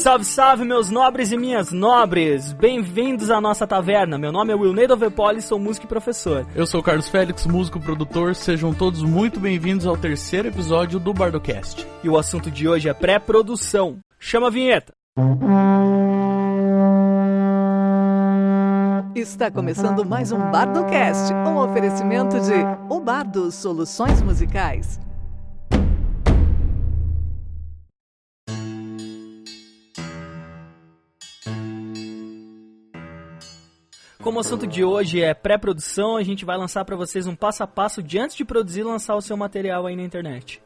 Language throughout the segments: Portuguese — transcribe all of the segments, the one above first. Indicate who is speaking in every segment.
Speaker 1: Salve, salve, meus nobres e minhas nobres! Bem-vindos à nossa taverna. Meu nome é Wilneido Vepoli, sou músico e professor.
Speaker 2: Eu sou o Carlos Félix, músico e produtor. Sejam todos muito bem-vindos ao terceiro episódio do Bardocast.
Speaker 1: E o assunto de hoje é pré-produção. Chama a vinheta!
Speaker 3: Está começando mais um Bardocast, um oferecimento de O Bardo Soluções Musicais.
Speaker 1: Como o assunto de hoje é pré-produção, a gente vai lançar para vocês um passo a passo de antes de produzir e lançar o seu material aí na internet.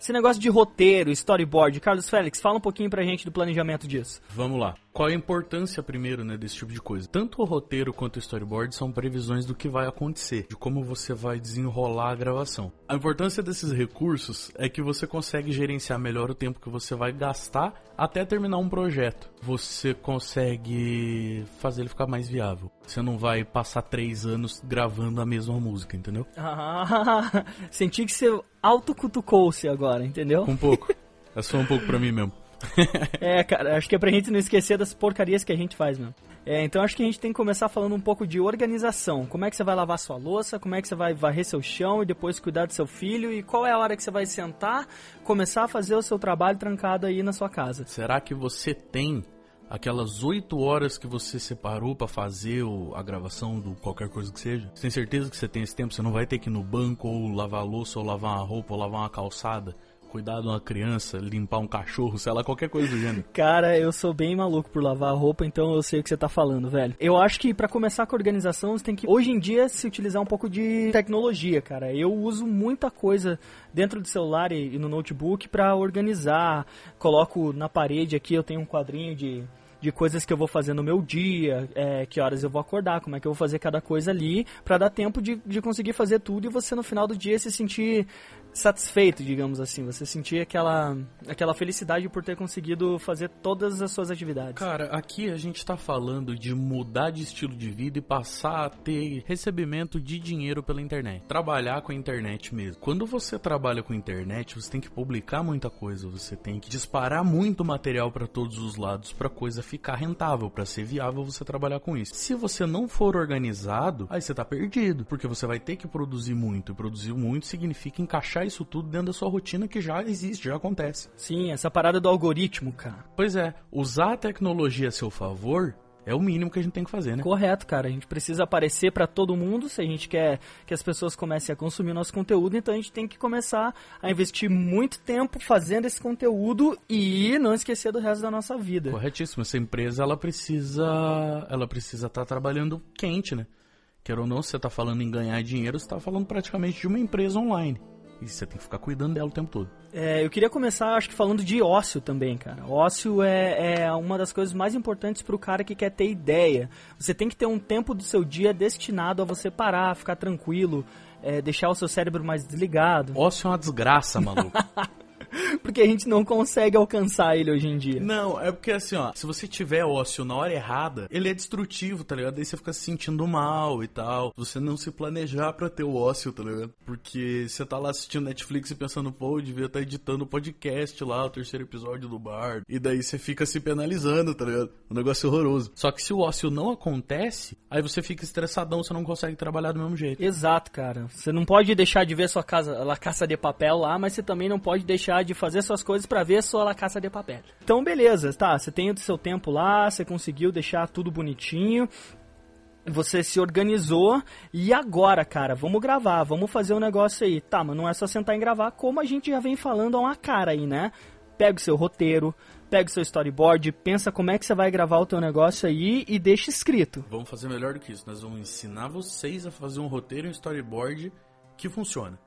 Speaker 1: Esse negócio de roteiro, storyboard, Carlos Félix, fala um pouquinho pra gente do planejamento disso.
Speaker 2: Vamos lá. Qual é a importância, primeiro, né, desse tipo de coisa? Tanto o roteiro quanto o storyboard são previsões do que vai acontecer, de como você vai desenrolar a gravação. A importância desses recursos é que você consegue gerenciar melhor o tempo que você vai gastar até terminar um projeto. Você consegue fazer ele ficar mais viável. Você não vai passar três anos gravando a mesma música, entendeu?
Speaker 1: Ah, senti que você autocutucou-se agora, entendeu?
Speaker 2: Um pouco. Essa foi um pouco pra mim mesmo.
Speaker 1: É, cara, acho que é pra gente não esquecer das porcarias que a gente faz mesmo. É, então acho que a gente tem que começar falando um pouco de organização. Como é que você vai lavar sua louça, como é que você vai varrer seu chão e depois cuidar do seu filho e qual é a hora que você vai sentar, começar a fazer o seu trabalho trancado aí na sua casa.
Speaker 2: Será que você tem aquelas oito horas que você separou para fazer a gravação do qualquer coisa que seja? Você tem certeza que você tem esse tempo? Você não vai ter que ir no banco ou lavar louça ou lavar uma roupa ou lavar uma calçada? Cuidar de uma criança, limpar um cachorro, sei lá, qualquer coisa do gênero.
Speaker 1: Cara, eu sou bem maluco por lavar roupa, então eu sei o que você tá falando, velho. Eu acho que para começar com a organização, você tem que, hoje em dia, se utilizar um pouco de tecnologia, cara. Eu uso muita coisa dentro do celular e, no notebook para organizar. Coloco na parede aqui, eu tenho um quadrinho de de coisas que eu vou fazer no meu dia, é, que horas eu vou acordar, como é que eu vou fazer cada coisa ali, para dar tempo de, de conseguir fazer tudo e você no final do dia se sentir satisfeito, digamos assim. Você sentir aquela, aquela felicidade por ter conseguido fazer todas as suas atividades.
Speaker 2: Cara, aqui a gente tá falando de mudar de estilo de vida e passar a ter recebimento de dinheiro pela internet. Trabalhar com a internet mesmo. Quando você trabalha com internet, você tem que publicar muita coisa, você tem que disparar muito material para todos os lados para coisa ficar rentável, para ser viável você trabalhar com isso. Se você não for organizado, aí você tá perdido, porque você vai ter que produzir muito. E produzir muito significa encaixar isso tudo dentro da sua rotina que já existe, já acontece.
Speaker 1: Sim, essa parada do algoritmo, cara.
Speaker 2: Pois é, usar a tecnologia a seu favor é o mínimo que a gente tem que fazer, né?
Speaker 1: Correto, cara. A gente precisa aparecer para todo mundo se a gente quer que as pessoas comecem a consumir nosso conteúdo. Então a gente tem que começar a investir muito tempo fazendo esse conteúdo e não esquecer do resto da nossa vida.
Speaker 2: Corretíssimo. Essa empresa ela precisa, ela precisa estar tá trabalhando quente, né? Quer ou não, você está falando em ganhar dinheiro, você está falando praticamente de uma empresa online. E você tem que ficar cuidando dela o tempo todo.
Speaker 1: É, eu queria começar, acho que falando de ócio também, cara. Ócio é, é uma das coisas mais importantes para o cara que quer ter ideia. Você tem que ter um tempo do seu dia destinado a você parar, ficar tranquilo, é, deixar o seu cérebro mais desligado.
Speaker 2: Ócio é uma desgraça, maluco.
Speaker 1: porque a gente não consegue alcançar ele hoje em dia.
Speaker 2: Não, é porque assim, ó, se você tiver ócio na hora errada, ele é destrutivo, tá ligado? Daí você fica se sentindo mal e tal. Você não se planejar para ter o ócio, tá ligado? Porque você tá lá assistindo Netflix e pensando, pô, eu devia estar tá editando o podcast lá, o terceiro episódio do bar. E daí você fica se penalizando, tá ligado? Um negócio horroroso. Só que se o ócio não acontece, aí você fica estressadão, você não consegue trabalhar do mesmo jeito.
Speaker 1: Exato, cara. Você não pode deixar de ver sua casa, a caça de papel lá, mas você também não pode deixar de fazer suas coisas para ver sua caça de papel. Então, beleza, tá, você tem o seu tempo lá, você conseguiu deixar tudo bonitinho, você se organizou e agora, cara, vamos gravar, vamos fazer um negócio aí. Tá, mas não é só sentar e gravar, como a gente já vem falando há uma cara aí, né? Pega o seu roteiro, pega o seu storyboard, pensa como é que você vai gravar o teu negócio aí e deixa escrito.
Speaker 2: Vamos fazer melhor do que isso. Nós vamos ensinar vocês a fazer um roteiro e um storyboard que funciona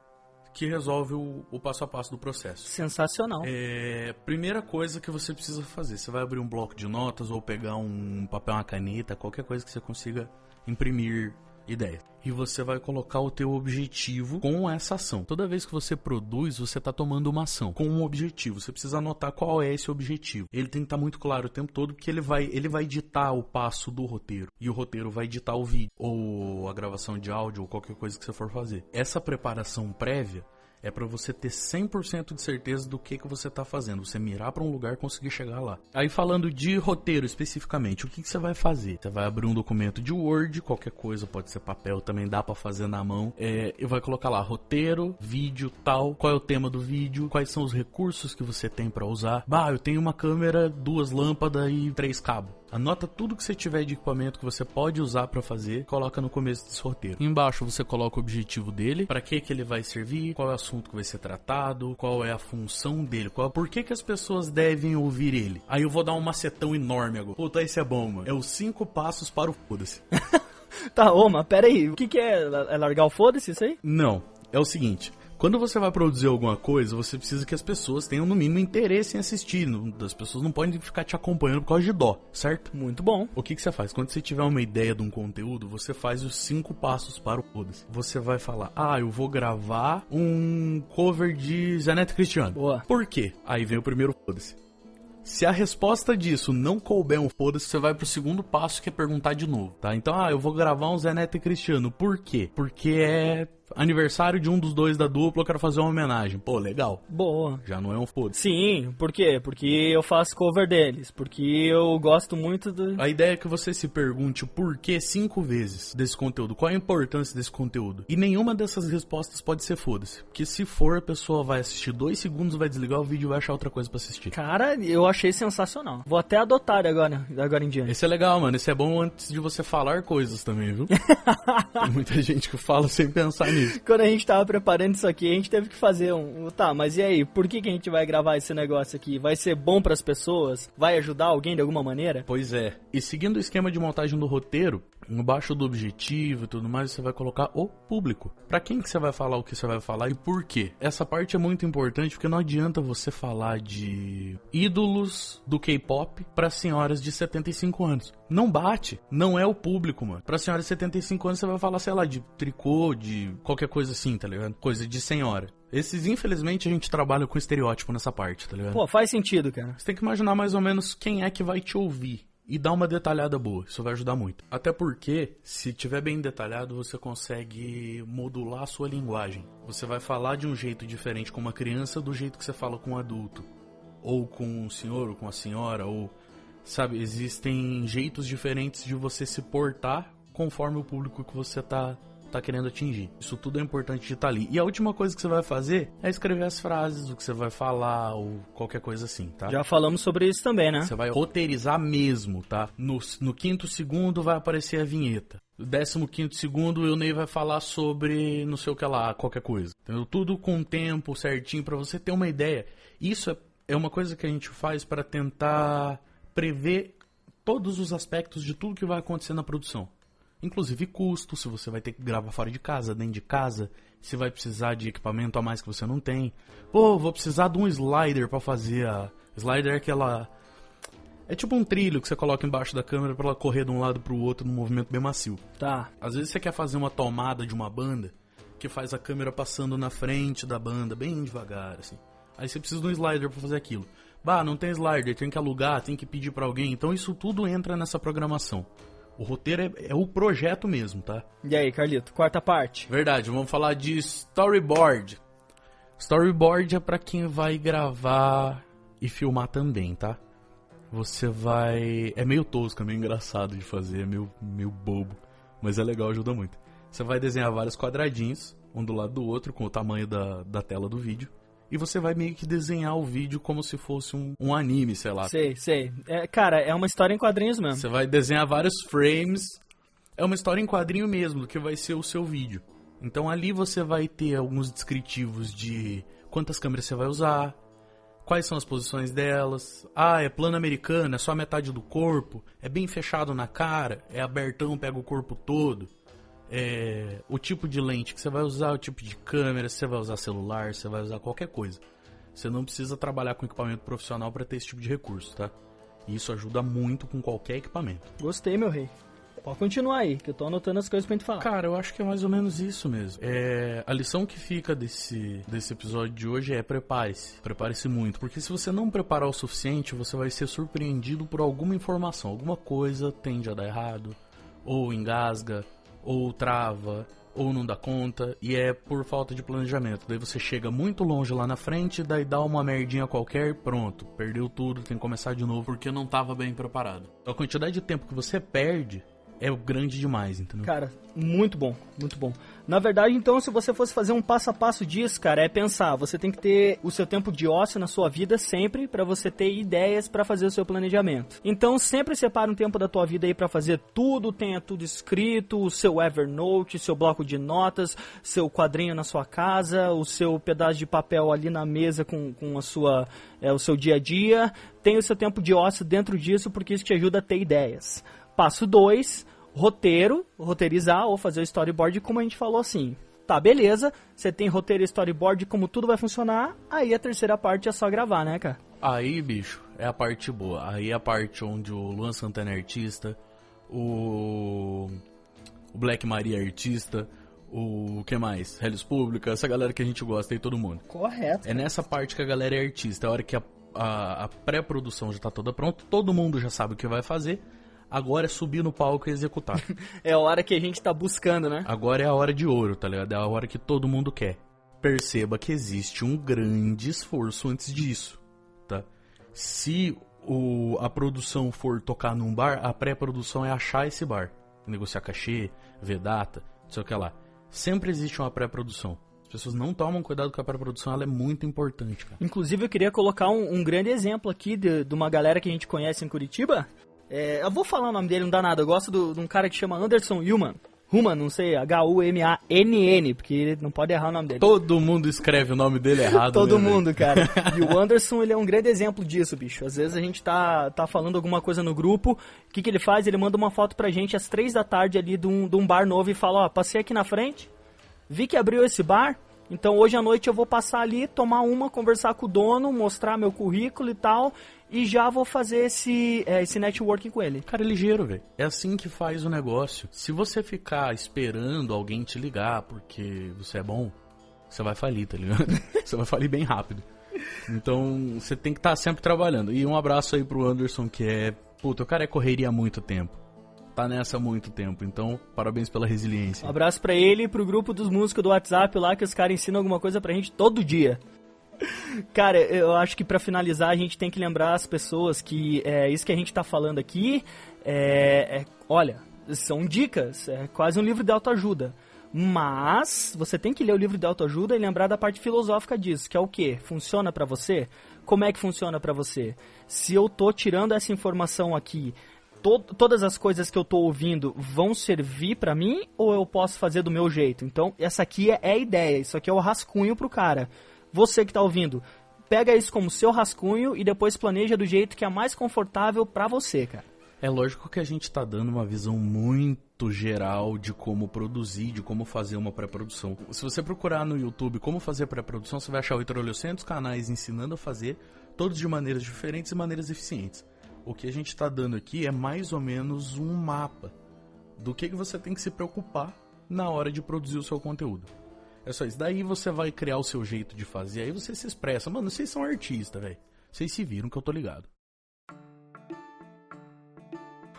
Speaker 2: que resolve o, o, passo a passo do processo.
Speaker 1: Sensacional.
Speaker 2: É, primeira coisa que você precisa fazer, você vai abrir um bloco de notas ou pegar um papel, uma caneta, qualquer coisa que você consiga imprimir ideia. E você vai colocar o teu objetivo com essa ação. Toda vez que você produz, você está tomando uma ação com um objetivo. Você precisa anotar qual é esse objetivo. Ele tem que estar tá muito claro o tempo todo, porque ele vai, ele vai ditar o passo do roteiro. E o roteiro vai ditar o vídeo, ou a gravação de áudio, ou qualquer coisa que você for fazer. Essa preparação prévia É para você ter 100% de certeza do que, que você tá fazendo. Você mirar para um lugar e conseguir chegar lá. Aí falando de roteiro especificamente, o que, que você vai fazer? Você vai abrir um documento de Word, qualquer coisa, pode ser papel, também dá para fazer na mão. É, e vai colocar lá roteiro, vídeo, tal, qual é o tema do vídeo, quais são os recursos que você tem para usar. Bah, eu tenho uma câmera, duas lâmpadas e três cabos. Anota tudo que você tiver de equipamento que você pode usar para fazer, coloca no começo desse roteiro. Embaixo você coloca o objetivo dele, para que que ele vai servir, qual é o assunto que vai ser tratado, qual é a função dele, qual, por que que as pessoas devem ouvir ele. Aí eu vou dar um macetão enorme agora. Puta, esse é bom, mano. É os cinco passos para o foda-se.
Speaker 1: Tá, ô, mas pera aí, o que que é? É largar o foda-se isso aí?
Speaker 2: Não, é o seguinte. Quando você vai produzir alguma coisa, você precisa que as pessoas tenham no mínimo interesse em assistir. Não- As pessoas não podem ficar te acompanhando por causa de dó, certo?
Speaker 1: Muito bom.
Speaker 2: O que, que você faz? Quando você tiver uma ideia de um conteúdo, você faz os cinco passos para o foda-se. Você vai falar, ah, eu vou gravar um cover de Zanetti Cristiano.
Speaker 1: Boa.
Speaker 2: Por quê? Aí vem o primeiro foda-se. Se a resposta disso não couber um foda-se, você vai pro segundo passo que é perguntar de novo, tá? Então, ah, eu vou gravar um Zé Neto e Cristiano. Por quê? Porque é aniversário de um dos dois da dupla, eu quero fazer uma homenagem. Pô, legal.
Speaker 1: Boa.
Speaker 2: Já não é um foda-se.
Speaker 1: Sim, por quê? Porque eu faço cover deles. Porque eu gosto muito do.
Speaker 2: A ideia é que você se pergunte o porquê cinco vezes desse conteúdo, qual a importância desse conteúdo. E nenhuma dessas respostas pode ser foda-se. Porque se for, a pessoa vai assistir dois segundos, vai desligar o vídeo e vai achar outra coisa pra assistir.
Speaker 1: Cara, eu achei sensacional. Vou até adotar agora, agora em diante.
Speaker 2: Esse é legal, mano. Esse é bom antes de você falar coisas também, viu? Tem muita gente que fala sem pensar nisso.
Speaker 1: Quando a gente tava preparando isso aqui, a gente teve que fazer um. Tá, mas e aí? Por que, que a gente vai gravar esse negócio aqui? Vai ser bom pras pessoas? Vai ajudar alguém de alguma maneira?
Speaker 2: Pois é. E seguindo o esquema de montagem do roteiro, embaixo do objetivo e tudo mais, você vai colocar o público. Pra quem que você vai falar o que você vai falar e por quê? Essa parte é muito importante porque não adianta você falar de ídolos do K-pop pra senhoras de 75 anos. Não bate. Não é o público, mano. Pra senhora de 75 anos você vai falar, sei lá, de tricô, de qualquer coisa assim, tá ligado? Coisa de senhora. Esses, infelizmente, a gente trabalha com estereótipo nessa parte, tá ligado?
Speaker 1: Pô, faz sentido, cara.
Speaker 2: Você tem que imaginar mais ou menos quem é que vai te ouvir. E dar uma detalhada boa, isso vai ajudar muito. Até porque, se tiver bem detalhado, você consegue modular a sua linguagem. Você vai falar de um jeito diferente com uma criança do jeito que você fala com um adulto. Ou com um senhor, ou com a senhora, ou. Sabe, existem jeitos diferentes de você se portar conforme o público que você tá, tá querendo atingir. Isso tudo é importante de estar ali. E a última coisa que você vai fazer é escrever as frases, o que você vai falar, ou qualquer coisa assim, tá?
Speaker 1: Já falamos sobre isso também, né?
Speaker 2: Você vai roteirizar mesmo, tá? No, no quinto segundo vai aparecer a vinheta. No décimo quinto segundo, o Ney vai falar sobre não sei o que lá, qualquer coisa. Entendeu? Tudo com tempo certinho pra você ter uma ideia. Isso é, é uma coisa que a gente faz para tentar prever todos os aspectos de tudo que vai acontecer na produção. Inclusive custo, se você vai ter que gravar fora de casa, dentro de casa, se vai precisar de equipamento a mais que você não tem. Pô, vou precisar de um slider pra fazer a. Slider é aquela. É tipo um trilho que você coloca embaixo da câmera pra ela correr de um lado pro outro num movimento bem macio.
Speaker 1: Tá.
Speaker 2: Às vezes você quer fazer uma tomada de uma banda que faz a câmera passando na frente da banda, bem devagar, assim. Aí você precisa de um slider pra fazer aquilo. Bah, não tem slider, tem que alugar, tem que pedir pra alguém. Então isso tudo entra nessa programação. O roteiro é, é o projeto mesmo, tá?
Speaker 1: E aí, Carlito, quarta parte.
Speaker 2: Verdade, vamos falar de storyboard. Storyboard é pra quem vai gravar e filmar também, tá? Você vai. É meio tosco, é meio engraçado de fazer, é meio, meio bobo. Mas é legal, ajuda muito. Você vai desenhar vários quadradinhos, um do lado do outro, com o tamanho da, da tela do vídeo. E você vai meio que desenhar o vídeo como se fosse um, um anime, sei lá.
Speaker 1: Sei, sei. É, cara, é uma história em quadrinhos mesmo.
Speaker 2: Você vai desenhar vários frames. É uma história em quadrinho mesmo, que vai ser o seu vídeo. Então ali você vai ter alguns descritivos de quantas câmeras você vai usar, quais são as posições delas. Ah, é plano americano, é só metade do corpo, é bem fechado na cara, é abertão, pega o corpo todo. É, o tipo de lente que você vai usar, o tipo de câmera, se você vai usar celular, se você vai usar qualquer coisa. Você não precisa trabalhar com equipamento profissional para ter esse tipo de recurso, tá? E isso ajuda muito com qualquer equipamento.
Speaker 1: Gostei, meu rei. Pode continuar aí, que eu tô anotando as coisas pra gente falar.
Speaker 2: Cara, eu acho que é mais ou menos isso mesmo. É, a lição que fica desse, desse episódio de hoje é prepare-se. Prepare-se muito. Porque se você não preparar o suficiente, você vai ser surpreendido por alguma informação. Alguma coisa tende a dar errado, ou engasga, ou trava, ou não dá conta, e é por falta de planejamento. Daí você chega muito longe lá na frente, daí dá uma merdinha qualquer, pronto, perdeu tudo, tem que começar de novo porque não tava bem preparado. Então a quantidade de tempo que você perde é grande demais, entendeu?
Speaker 1: Cara, muito bom, muito bom. Na verdade, então, se você fosse fazer um passo a passo disso, cara, é pensar, você tem que ter o seu tempo de ócio na sua vida sempre para você ter ideias para fazer o seu planejamento. Então, sempre separa um tempo da tua vida aí para fazer tudo, tenha tudo escrito, o seu Evernote, seu bloco de notas, seu quadrinho na sua casa, o seu pedaço de papel ali na mesa com, com a sua, é, o seu dia a dia. Tenha o seu tempo de ócio dentro disso porque isso te ajuda a ter ideias. Passo 2, roteiro, roteirizar ou fazer o storyboard, como a gente falou assim. Tá, beleza, você tem roteiro e storyboard, como tudo vai funcionar, aí a terceira parte é só gravar, né, cara?
Speaker 2: Aí, bicho, é a parte boa. Aí é a parte onde o Luan Santana é artista, o, o Black Maria é artista, o que mais? Hellis Pública, essa galera que a gente gosta aí, todo mundo.
Speaker 1: Correto.
Speaker 2: É nessa parte que a galera é artista, é a hora que a, a, a pré-produção já tá toda pronta, todo mundo já sabe o que vai fazer, agora é subir no palco e executar.
Speaker 1: é a hora que a gente tá buscando, né?
Speaker 2: Agora é a hora de ouro, tá ligado? É a hora que todo mundo quer. Perceba que existe um grande esforço antes disso, tá? Se o, a produção for tocar num bar, a pré-produção é achar esse bar. Negociar cachê, ver data, não sei o que lá. Sempre existe uma pré-produção. As pessoas não tomam cuidado com a pré-produção, ela é muito importante, cara.
Speaker 1: Inclusive, eu queria colocar um, um grande exemplo aqui de, de, uma galera que a gente conhece em Curitiba. É, eu vou falar o nome dele, não dá nada. Eu gosto do, de um cara que chama Anderson Human. Human, não sei, H-U-M-A-N-N, porque ele não pode errar o nome dele.
Speaker 2: Todo mundo escreve o nome dele errado.
Speaker 1: Todo
Speaker 2: né,
Speaker 1: mundo, cara. E o Anderson, ele é um grande exemplo disso, bicho. Às vezes a gente tá, tá falando alguma coisa no grupo, o que, que ele faz? Ele manda uma foto pra gente às três da tarde ali de um, de um bar novo e fala, ó, passei aqui na frente, vi que abriu esse bar, então hoje à noite eu vou passar ali, tomar uma, conversar com o dono, mostrar meu currículo e tal, e já vou fazer esse, é, esse networking com ele.
Speaker 2: Cara, é ligeiro, velho. É assim que faz o negócio. Se você ficar esperando alguém te ligar porque você é bom, você vai falir, tá ligado? você vai falir bem rápido. Então, você tem que estar tá sempre trabalhando. E um abraço aí pro Anderson, que é. Puta, o cara é correria há muito tempo. Tá nessa há muito tempo. Então, parabéns pela resiliência.
Speaker 1: Um abraço para ele e pro grupo dos músicos do WhatsApp lá, que os caras ensinam alguma coisa pra gente todo dia. Cara, eu acho que para finalizar a gente tem que lembrar as pessoas que é, isso que a gente tá falando aqui é, é olha, são dicas, é quase um livro de autoajuda. Mas você tem que ler o livro de autoajuda e lembrar da parte filosófica disso, que é o que? Funciona para você? Como é que funciona para você? Se eu tô tirando essa informação aqui, to todas as coisas que eu tô ouvindo vão servir para mim ou eu posso fazer do meu jeito? Então, essa aqui é, é a ideia, isso aqui é o rascunho pro cara. Você que está ouvindo, pega isso como seu rascunho e depois planeja do jeito que é mais confortável para você, cara.
Speaker 2: É lógico que a gente está dando uma visão muito geral de como produzir, de como fazer uma pré-produção. Se você procurar no YouTube como fazer pré-produção, você vai achar 800 canais ensinando a fazer, todos de maneiras diferentes e maneiras eficientes. O que a gente está dando aqui é mais ou menos um mapa do que, que você tem que se preocupar na hora de produzir o seu conteúdo. É só isso. Daí você vai criar o seu jeito de fazer, aí você se expressa. Mano, vocês são artistas, velho. Vocês se viram que eu tô ligado.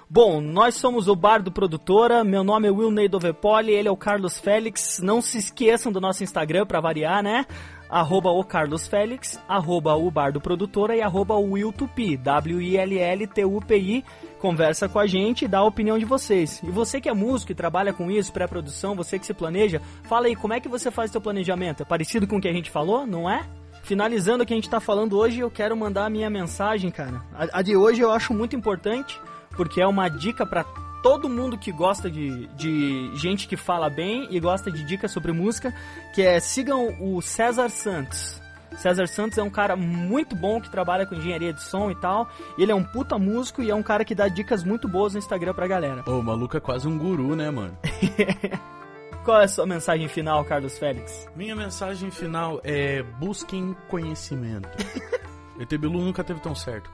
Speaker 1: Bom, nós somos o Bar do Produtora. Meu nome é Will Ney Dovepoli, ele é o Carlos Félix. Não se esqueçam do nosso Instagram para variar, né? Arroba o Carlos Félix, arroba o Bar do Produtora e arroba o Will Tupi, W-I-L-L-T-U-P-I conversa com a gente e dá a opinião de vocês. E você que é músico e trabalha com isso, pré-produção, você que se planeja, fala aí, como é que você faz seu planejamento? É parecido com o que a gente falou, não é? Finalizando o que a gente está falando hoje, eu quero mandar a minha mensagem, cara. A, a de hoje eu acho muito importante, porque é uma dica para todo mundo que gosta de, de gente que fala bem e gosta de dicas sobre música, que é sigam o César Santos. César Santos é um cara muito bom que trabalha com engenharia de som e tal. Ele é um puta músico e é um cara que dá dicas muito boas no Instagram pra galera.
Speaker 2: Ô, o maluco é quase um guru, né, mano?
Speaker 1: Qual é a sua mensagem final, Carlos Félix?
Speaker 2: Minha mensagem final é busquem conhecimento. ET Bilu nunca teve tão certo.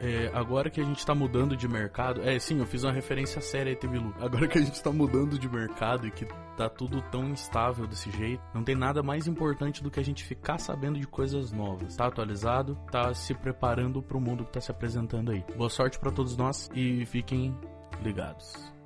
Speaker 2: É, agora que a gente tá mudando de mercado. É, sim, eu fiz uma referência séria a Etebilu. Agora que a gente tá mudando de mercado e que tá tudo tão instável desse jeito, não tem nada mais importante do que a gente ficar sabendo de coisas novas. Tá atualizado, tá se preparando pro mundo que tá se apresentando aí. Boa sorte para todos nós e fiquem ligados.